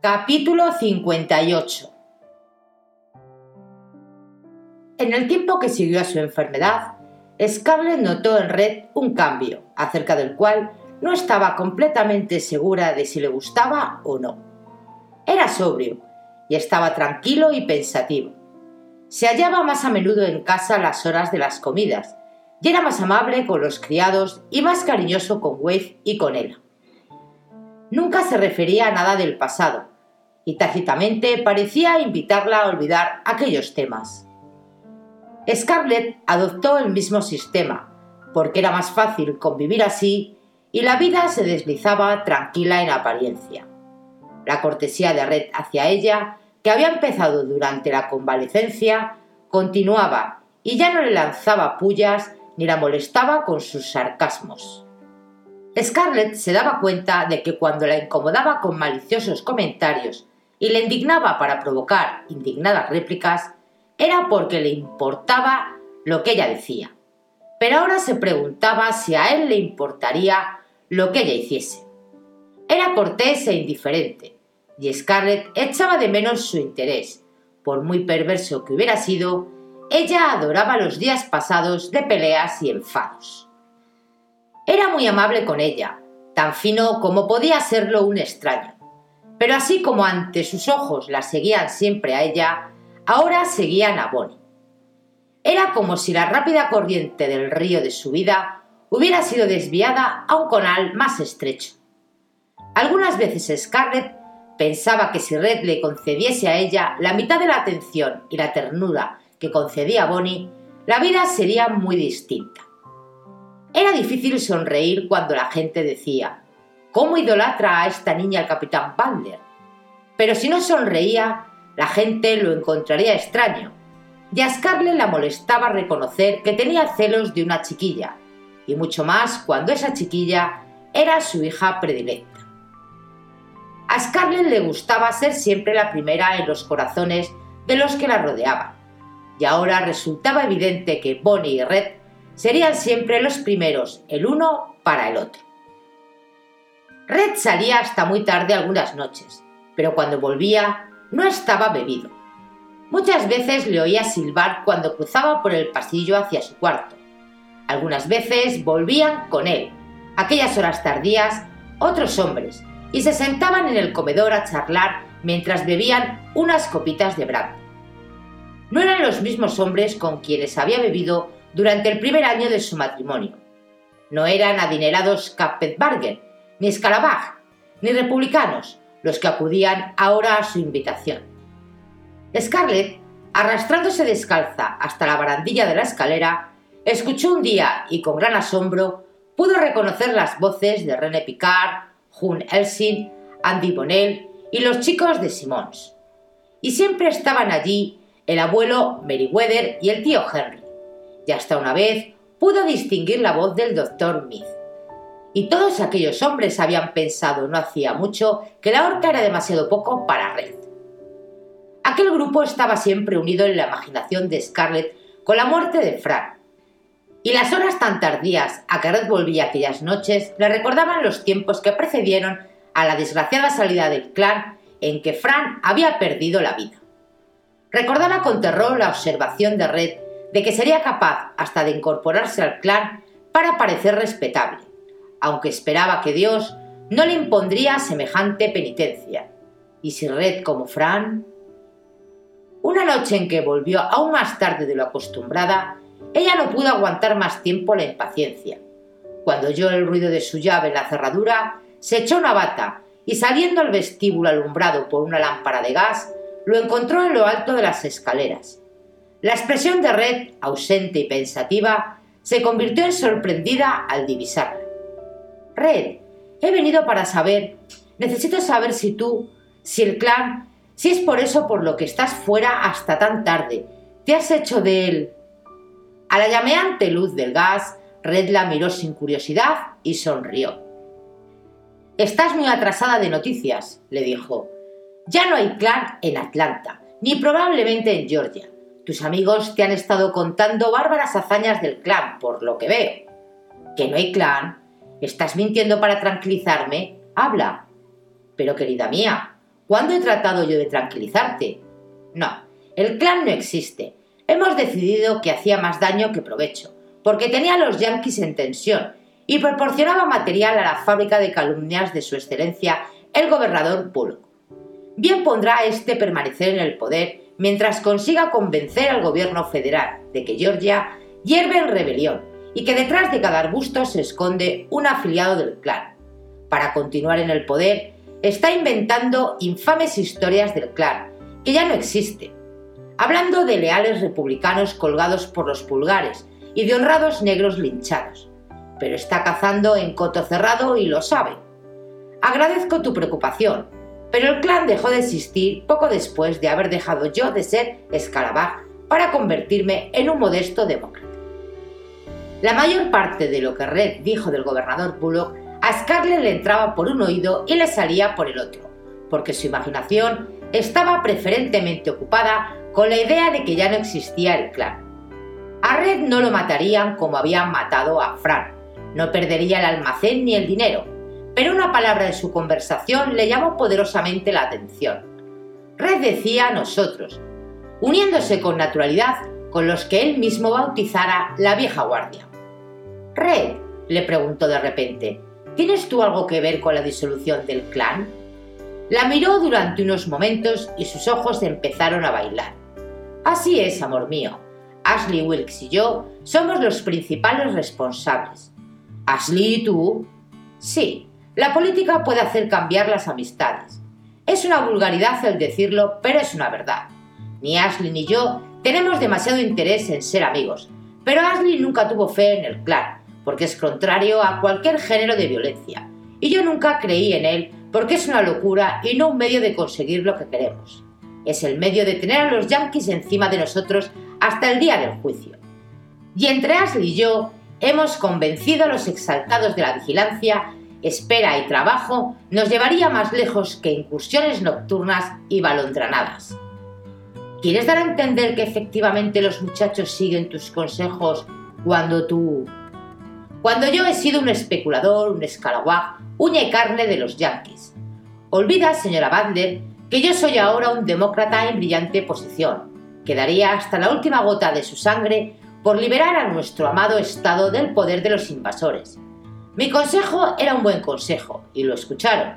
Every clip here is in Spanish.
Capítulo 58 En el tiempo que siguió a su enfermedad, Scarlett notó en Red un cambio, acerca del cual no estaba completamente segura de si le gustaba o no. Era sobrio y estaba tranquilo y pensativo. Se hallaba más a menudo en casa a las horas de las comidas, y era más amable con los criados y más cariñoso con Wade y con ella. Nunca se refería a nada del pasado, y tácitamente parecía invitarla a olvidar aquellos temas. Scarlett adoptó el mismo sistema, porque era más fácil convivir así y la vida se deslizaba tranquila en apariencia. La cortesía de Red hacia ella, que había empezado durante la convalecencia, continuaba y ya no le lanzaba pullas ni la molestaba con sus sarcasmos. Scarlett se daba cuenta de que cuando la incomodaba con maliciosos comentarios y le indignaba para provocar indignadas réplicas, era porque le importaba lo que ella decía. Pero ahora se preguntaba si a él le importaría lo que ella hiciese. Era cortés e indiferente, y Scarlett echaba de menos su interés. Por muy perverso que hubiera sido, ella adoraba los días pasados de peleas y enfados. Era muy amable con ella, tan fino como podía serlo un extraño. Pero así como ante sus ojos la seguían siempre a ella, ahora seguían a Bonnie. Era como si la rápida corriente del río de su vida hubiera sido desviada a un conal más estrecho. Algunas veces Scarlett pensaba que si Red le concediese a ella la mitad de la atención y la ternura que concedía Bonnie, la vida sería muy distinta. Era difícil sonreír cuando la gente decía, ¿cómo idolatra a esta niña el capitán Butler? Pero si no sonreía, la gente lo encontraría extraño, y a Scarlett la molestaba reconocer que tenía celos de una chiquilla, y mucho más cuando esa chiquilla era su hija predilecta. A Scarlett le gustaba ser siempre la primera en los corazones de los que la rodeaban, y ahora resultaba evidente que Bonnie y Red serían siempre los primeros el uno para el otro. Red salía hasta muy tarde algunas noches, pero cuando volvía no estaba bebido. Muchas veces le oía silbar cuando cruzaba por el pasillo hacia su cuarto. Algunas veces volvían con él, aquellas horas tardías, otros hombres, y se sentaban en el comedor a charlar mientras bebían unas copitas de brandy no eran los mismos hombres con quienes había bebido durante el primer año de su matrimonio. No eran adinerados Kappenbarger, ni Scalabag, ni republicanos los que acudían ahora a su invitación. Scarlett, arrastrándose descalza hasta la barandilla de la escalera, escuchó un día y con gran asombro pudo reconocer las voces de René Picard, June Elsing, Andy Bonnell y los chicos de Simons. Y siempre estaban allí el abuelo Meriwether y el tío Henry, y hasta una vez pudo distinguir la voz del doctor Mead. Y todos aquellos hombres habían pensado no hacía mucho que la horca era demasiado poco para Red. Aquel grupo estaba siempre unido en la imaginación de Scarlett con la muerte de Frank, y las horas tan tardías a que Red volvía aquellas noches le recordaban los tiempos que precedieron a la desgraciada salida del clan en que Fran había perdido la vida. Recordaba con terror la observación de Red de que sería capaz hasta de incorporarse al clan para parecer respetable, aunque esperaba que Dios no le impondría semejante penitencia. ¿Y si Red como Fran? Una noche en que volvió aún más tarde de lo acostumbrada, ella no pudo aguantar más tiempo la impaciencia. Cuando oyó el ruido de su llave en la cerradura, se echó una bata y saliendo al vestíbulo alumbrado por una lámpara de gas, lo encontró en lo alto de las escaleras. La expresión de Red, ausente y pensativa, se convirtió en sorprendida al divisarla. Red, he venido para saber, necesito saber si tú, si el clan, si es por eso por lo que estás fuera hasta tan tarde, te has hecho de él. A la llameante luz del gas, Red la miró sin curiosidad y sonrió. Estás muy atrasada de noticias, le dijo. Ya no hay clan en Atlanta, ni probablemente en Georgia. Tus amigos te han estado contando bárbaras hazañas del clan, por lo que veo. ¿Que no hay clan? ¿Estás mintiendo para tranquilizarme? Habla. Pero querida mía, ¿cuándo he tratado yo de tranquilizarte? No, el clan no existe. Hemos decidido que hacía más daño que provecho, porque tenía a los yanquis en tensión y proporcionaba material a la fábrica de calumnias de su excelencia el gobernador Bullock bien pondrá este permanecer en el poder mientras consiga convencer al gobierno federal de que Georgia hierve en rebelión y que detrás de cada arbusto se esconde un afiliado del clan. Para continuar en el poder, está inventando infames historias del clan, que ya no existe, hablando de leales republicanos colgados por los pulgares y de honrados negros linchados. Pero está cazando en coto cerrado y lo sabe. Agradezco tu preocupación, pero el clan dejó de existir poco después de haber dejado yo de ser escarabaj para convertirme en un modesto demócrata. La mayor parte de lo que Red dijo del gobernador Bullock a Scarlett le entraba por un oído y le salía por el otro, porque su imaginación estaba preferentemente ocupada con la idea de que ya no existía el clan. A Red no lo matarían como habían matado a Fran, no perdería el almacén ni el dinero, pero una palabra de su conversación le llamó poderosamente la atención. Red decía a nosotros, uniéndose con naturalidad con los que él mismo bautizara la vieja guardia. Red, le preguntó de repente, ¿tienes tú algo que ver con la disolución del clan? La miró durante unos momentos y sus ojos empezaron a bailar. Así es, amor mío. Ashley Wilkes y yo somos los principales responsables. ¿Ashley y tú? Sí, la política puede hacer cambiar las amistades. Es una vulgaridad el decirlo, pero es una verdad. Ni Ashley ni yo tenemos demasiado interés en ser amigos, pero Ashley nunca tuvo fe en el clan, porque es contrario a cualquier género de violencia, y yo nunca creí en él porque es una locura y no un medio de conseguir lo que queremos. Es el medio de tener a los yankees encima de nosotros hasta el día del juicio. Y entre Ashley y yo hemos convencido a los exaltados de la vigilancia espera y trabajo nos llevaría más lejos que incursiones nocturnas y balondranadas. ¿Quieres dar a entender que efectivamente los muchachos siguen tus consejos cuando tú... Cuando yo he sido un especulador, un escalaguaj, uña carne de los yanquis. Olvida, señora Butler, que yo soy ahora un demócrata en brillante posición, que daría hasta la última gota de su sangre por liberar a nuestro amado Estado del poder de los invasores mi consejo era un buen consejo y lo escucharon.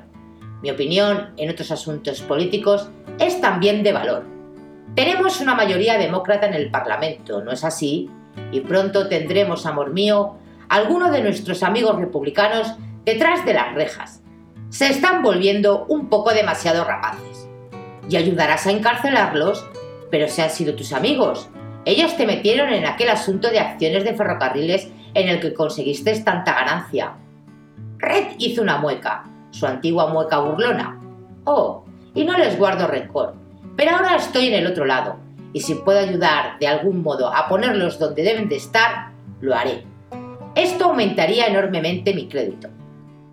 Mi opinión en otros asuntos políticos es también de valor. Tenemos una mayoría demócrata en el Parlamento, ¿no es así? Y pronto tendremos, amor mío, algunos de nuestros amigos republicanos detrás de las rejas. Se están volviendo un poco demasiado rapaces. Y ayudarás a encarcelarlos, pero se han sido tus amigos. Ellos te metieron en aquel asunto de acciones de ferrocarriles en el que conseguiste tanta ganancia. Red hizo una mueca, su antigua mueca burlona. Oh, y no les guardo rencor, pero ahora estoy en el otro lado, y si puedo ayudar de algún modo a ponerlos donde deben de estar, lo haré. Esto aumentaría enormemente mi crédito.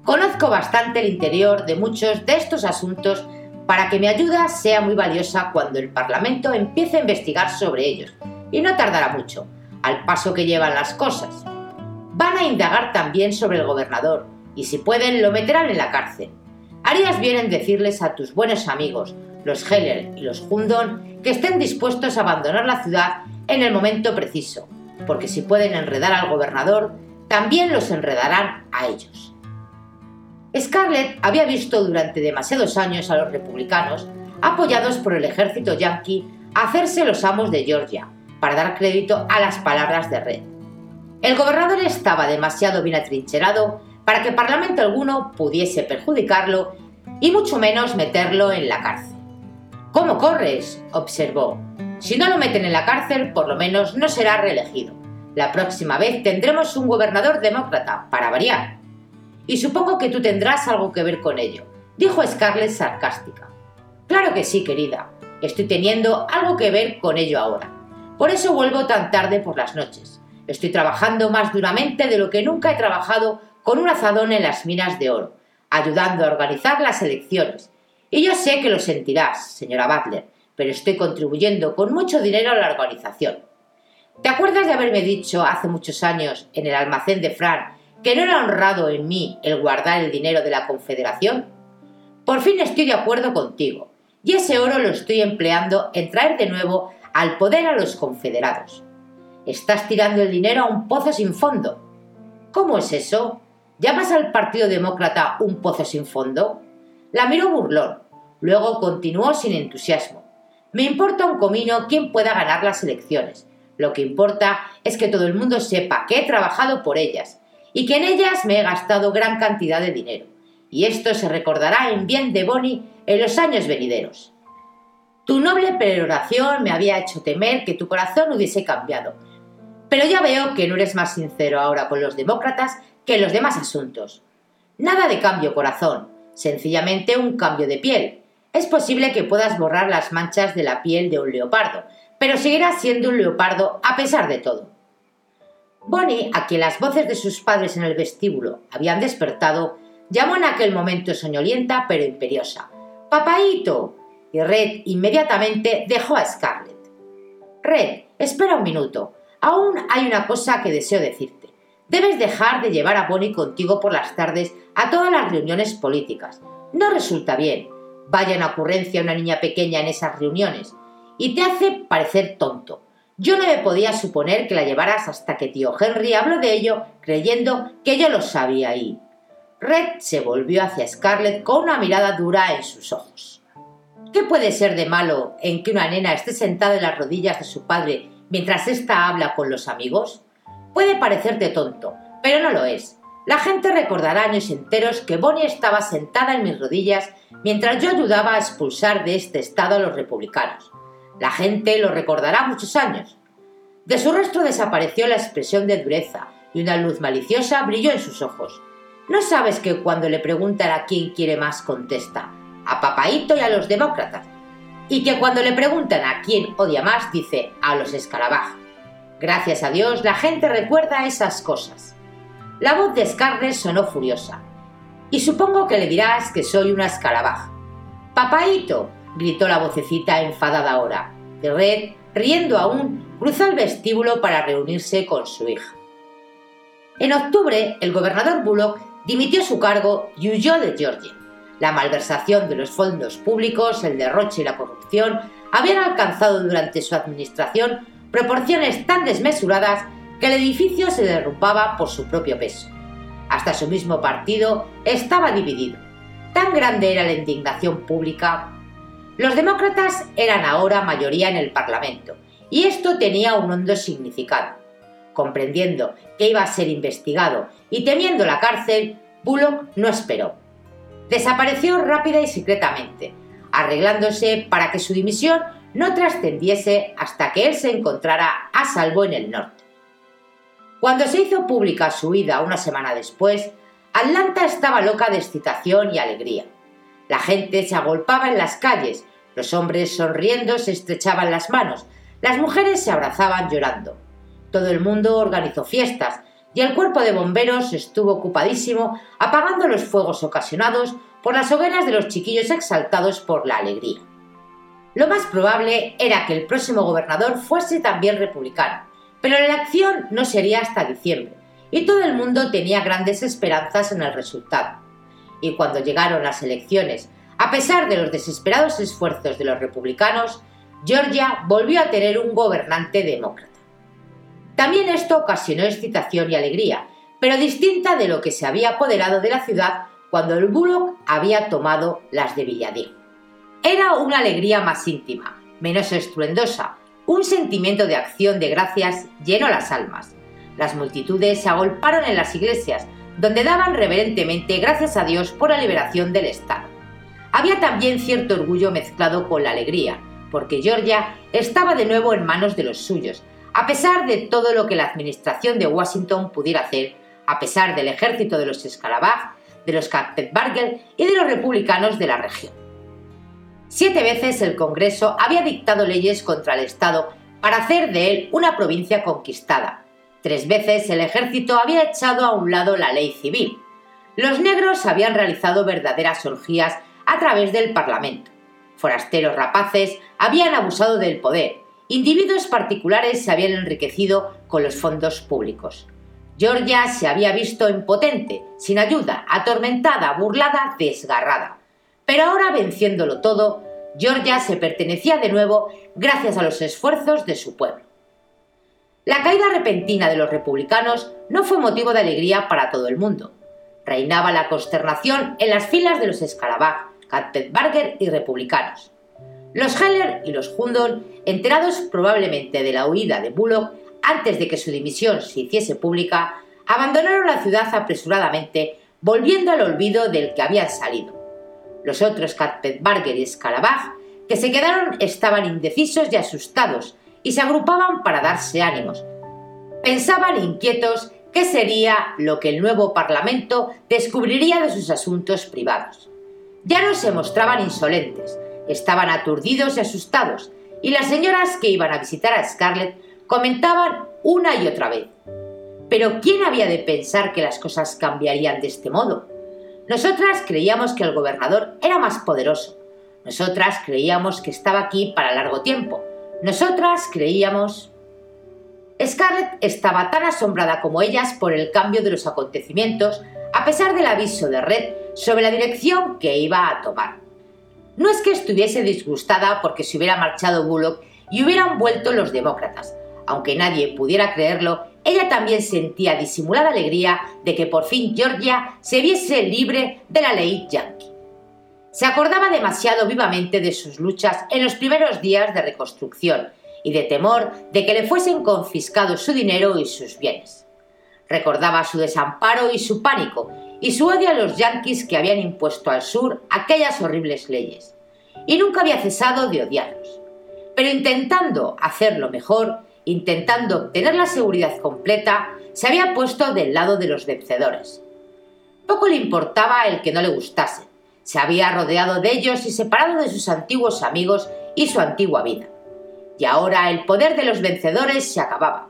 Conozco bastante el interior de muchos de estos asuntos para que mi ayuda sea muy valiosa cuando el Parlamento empiece a investigar sobre ellos, y no tardará mucho, al paso que llevan las cosas. Van a indagar también sobre el gobernador, y si pueden lo meterán en la cárcel. harías bien en decirles a tus buenos amigos, los Heller y los Hundon, que estén dispuestos a abandonar la ciudad en el momento preciso, porque si pueden enredar al gobernador, también los enredarán a ellos. Scarlett había visto durante demasiados años a los republicanos, apoyados por el ejército yanqui, hacerse los amos de Georgia, para dar crédito a las palabras de Red. El gobernador estaba demasiado bien atrincherado para que parlamento alguno pudiese perjudicarlo y mucho menos meterlo en la cárcel. ¿Cómo corres? observó. Si no lo meten en la cárcel, por lo menos no será reelegido. La próxima vez tendremos un gobernador demócrata, para variar. Y supongo que tú tendrás algo que ver con ello, dijo Scarlett sarcástica. Claro que sí, querida. Estoy teniendo algo que ver con ello ahora. Por eso vuelvo tan tarde por las noches. Estoy trabajando más duramente de lo que nunca he trabajado con un azadón en las minas de oro, ayudando a organizar las elecciones. Y yo sé que lo sentirás, señora Butler, pero estoy contribuyendo con mucho dinero a la organización. ¿Te acuerdas de haberme dicho hace muchos años en el almacén de Fran que no era honrado en mí el guardar el dinero de la Confederación? Por fin estoy de acuerdo contigo, y ese oro lo estoy empleando en traer de nuevo al poder a los confederados. Estás tirando el dinero a un pozo sin fondo. ¿Cómo es eso? ¿Llamas al Partido Demócrata un pozo sin fondo? La miró burlón. Luego continuó sin entusiasmo. Me importa un comino quién pueda ganar las elecciones. Lo que importa es que todo el mundo sepa que he trabajado por ellas y que en ellas me he gastado gran cantidad de dinero. Y esto se recordará en bien de Bonnie en los años venideros. Tu noble peroración me había hecho temer que tu corazón hubiese cambiado, pero ya veo que no eres más sincero ahora con los demócratas que en los demás asuntos. Nada de cambio, corazón, sencillamente un cambio de piel. Es posible que puedas borrar las manchas de la piel de un leopardo, pero seguirás siendo un leopardo a pesar de todo. Bonnie, a quien las voces de sus padres en el vestíbulo habían despertado, llamó en aquel momento soñolienta pero imperiosa. ¡Papaíto! Y Red inmediatamente dejó a Scarlett. Red, espera un minuto. Aún hay una cosa que deseo decirte. Debes dejar de llevar a Bonnie contigo por las tardes a todas las reuniones políticas. No resulta bien. Vaya una ocurrencia una niña pequeña en esas reuniones. Y te hace parecer tonto. Yo no me podía suponer que la llevaras hasta que tío Henry habló de ello, creyendo que yo lo sabía y. Red se volvió hacia Scarlett con una mirada dura en sus ojos. ¿Qué puede ser de malo en que una nena esté sentada en las rodillas de su padre mientras ésta habla con los amigos? Puede parecerte tonto, pero no lo es. La gente recordará años enteros que Bonnie estaba sentada en mis rodillas mientras yo ayudaba a expulsar de este estado a los republicanos. La gente lo recordará muchos años. De su rostro desapareció la expresión de dureza y una luz maliciosa brilló en sus ojos. ¿No sabes que cuando le preguntan a quién quiere más contesta a Papaito y a los demócratas? Y que cuando le preguntan a quién odia más dice a los escarabajos. Gracias a Dios la gente recuerda esas cosas. La voz de Scarlett sonó furiosa. Y supongo que le dirás que soy una escarabaja. Papaito, gritó la vocecita enfadada ahora. De Red, riendo aún, cruzó el vestíbulo para reunirse con su hija. En octubre, el gobernador Bullock dimitió su cargo y huyó de Georgia. La malversación de los fondos públicos, el derroche y la corrupción habían alcanzado durante su administración proporciones tan desmesuradas que el edificio se derrumbaba por su propio peso. Hasta su mismo partido estaba dividido. Tan grande era la indignación pública. Los demócratas eran ahora mayoría en el Parlamento, y esto tenía un hondo significado. Comprendiendo que iba a ser investigado y temiendo la cárcel, Bullock no esperó desapareció rápida y secretamente, arreglándose para que su dimisión no trascendiese hasta que él se encontrara a salvo en el norte. Cuando se hizo pública su huida una semana después, Atlanta estaba loca de excitación y alegría. La gente se agolpaba en las calles, los hombres sonriendo se estrechaban las manos, las mujeres se abrazaban llorando. Todo el mundo organizó fiestas, y el cuerpo de bomberos estuvo ocupadísimo apagando los fuegos ocasionados por las hogueras de los chiquillos exaltados por la alegría. Lo más probable era que el próximo gobernador fuese también republicano, pero la elección no sería hasta diciembre, y todo el mundo tenía grandes esperanzas en el resultado. y cuando llegaron las elecciones, a pesar de los desesperados esfuerzos de los republicanos, Georgia volvió a tener un gobernante demócrata. También esto ocasionó excitación y alegría, pero distinta de lo que se había apoderado de la ciudad cuando el Bullock había tomado las de Villadiego. Era una alegría más íntima, menos estruendosa, un sentimiento de acción de gracias llenó las almas. Las multitudes se agolparon en las iglesias, donde daban reverentemente gracias a Dios por la liberación del Estado. Había también cierto orgullo mezclado con la alegría, porque Georgia estaba de nuevo en manos de los suyos, a pesar de todo lo que la administración de Washington pudiera hacer, a pesar del ejército de los Scalabag, de los Carpetbagger y de los republicanos de la región. Siete veces el Congreso había dictado leyes contra el Estado para hacer de él una provincia conquistada. Tres veces el ejército había echado a un lado la ley civil. Los negros habían realizado verdaderas orgías a través del Parlamento. Forasteros rapaces habían abusado del poder. Individuos particulares se habían enriquecido con los fondos públicos. Georgia se había visto impotente, sin ayuda, atormentada, burlada, desgarrada. Pero ahora, venciéndolo todo, Georgia se pertenecía de nuevo gracias a los esfuerzos de su pueblo. La caída repentina de los republicanos no fue motivo de alegría para todo el mundo. Reinaba la consternación en las filas de los Scalabag, Katzenbarger y republicanos. Los Heller y los Hundon, enterados probablemente de la huida de Bullock antes de que su dimisión se hiciese pública, abandonaron la ciudad apresuradamente, volviendo al olvido del que habían salido. Los otros Katzenbarger y Scalabag, que se quedaron, estaban indecisos y asustados y se agrupaban para darse ánimos. Pensaban inquietos qué sería lo que el nuevo Parlamento descubriría de sus asuntos privados. Ya no se mostraban insolentes, estaban aturdidos y asustados, y las señoras que iban a visitar a Scarlett comentaban una y otra vez. Pero ¿quién había de pensar que las cosas cambiarían de este modo? Nosotras creíamos que el gobernador era más poderoso. Nosotras creíamos que estaba aquí para largo tiempo. Nosotras creíamos... Scarlett estaba tan asombrada como ellas por el cambio de los acontecimientos, a pesar del aviso de Red sobre la dirección que iba a tomar. No es que estuviese disgustada porque se hubiera marchado Bullock y hubieran vuelto los demócratas. Aunque nadie pudiera creerlo, ella también sentía disimulada alegría de que por fin Georgia se viese libre de la ley yankee. Se acordaba demasiado vivamente de sus luchas en los primeros días de reconstrucción y de temor de que le fuesen confiscados su dinero y sus bienes. Recordaba su desamparo y su pánico y su odio a los yanquis que habían impuesto al sur aquellas horribles leyes. Y nunca había cesado de odiarlos. Pero intentando hacerlo mejor, intentando obtener la seguridad completa, se había puesto del lado de los vencedores. Poco le importaba el que no le gustase. Se había rodeado de ellos y separado de sus antiguos amigos y su antigua vida. Y ahora el poder de los vencedores se acababa.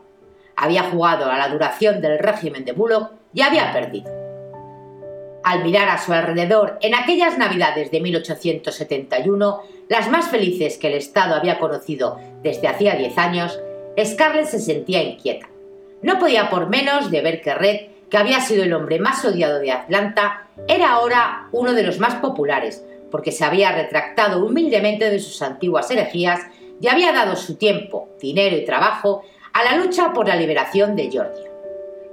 Había jugado a la duración del régimen de Bullock y había perdido. Al mirar a su alrededor en aquellas navidades de 1871, las más felices que el Estado había conocido desde hacía diez años, Scarlett se sentía inquieta. No podía por menos de ver que Red, que había sido el hombre más odiado de Atlanta, era ahora uno de los más populares, porque se había retractado humildemente de sus antiguas herejías y había dado su tiempo, dinero y trabajo a la lucha por la liberación de Georgia.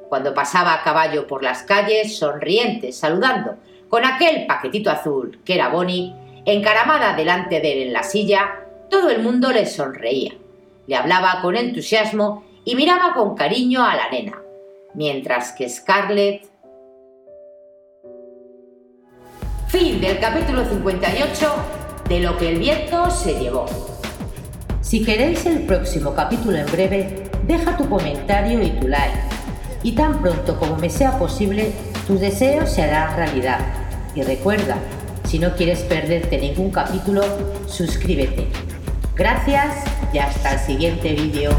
Cuando pasaba a caballo por las calles, sonriente, saludando, con aquel paquetito azul que era Bonnie, encaramada delante de él en la silla, todo el mundo le sonreía le hablaba con entusiasmo y miraba con cariño a la nena, mientras que Scarlett... Fin del capítulo 58 de Lo que el viento se llevó. Si queréis el próximo capítulo en breve, deja tu comentario y tu like. Y tan pronto como me sea posible, tu deseo se hará realidad. Y recuerda, si no quieres perderte ningún capítulo, suscríbete. Gracias y hasta el siguiente vídeo.